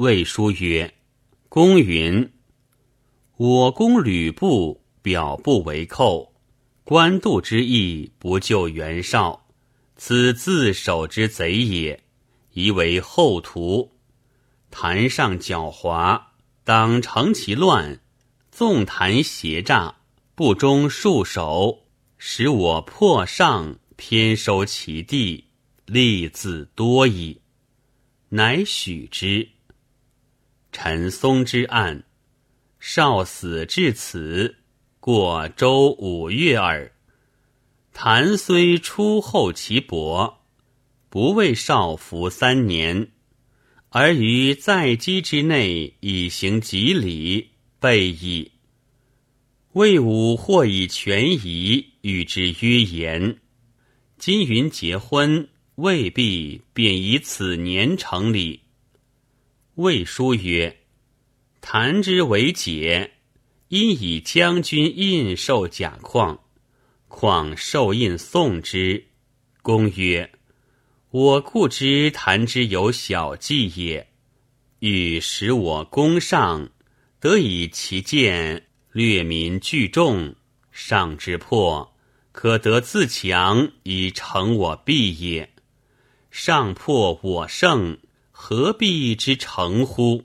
魏书曰：“公云，我公吕布表不为寇，官渡之意不救袁绍，此自守之贼也，宜为后图。坛上狡猾，当成其乱，纵谈邪诈，不忠束手，使我破上，偏收其地，利自多矣。乃许之。”陈松之案，少死至此，过周五月耳。谭虽出后其薄，不为少服三年，而于在机之内以行吉礼，备矣。魏武或以权宜与之约言，今云结婚，未必便以此年成礼。魏书曰：“谈之为解，因以将军印绶甲况，况受印送之。”公曰：“我固知谈之有小计也，欲使我攻上，得以其见略民聚众，上之破，可得自强以成我必也。上破我胜。”何必之成乎？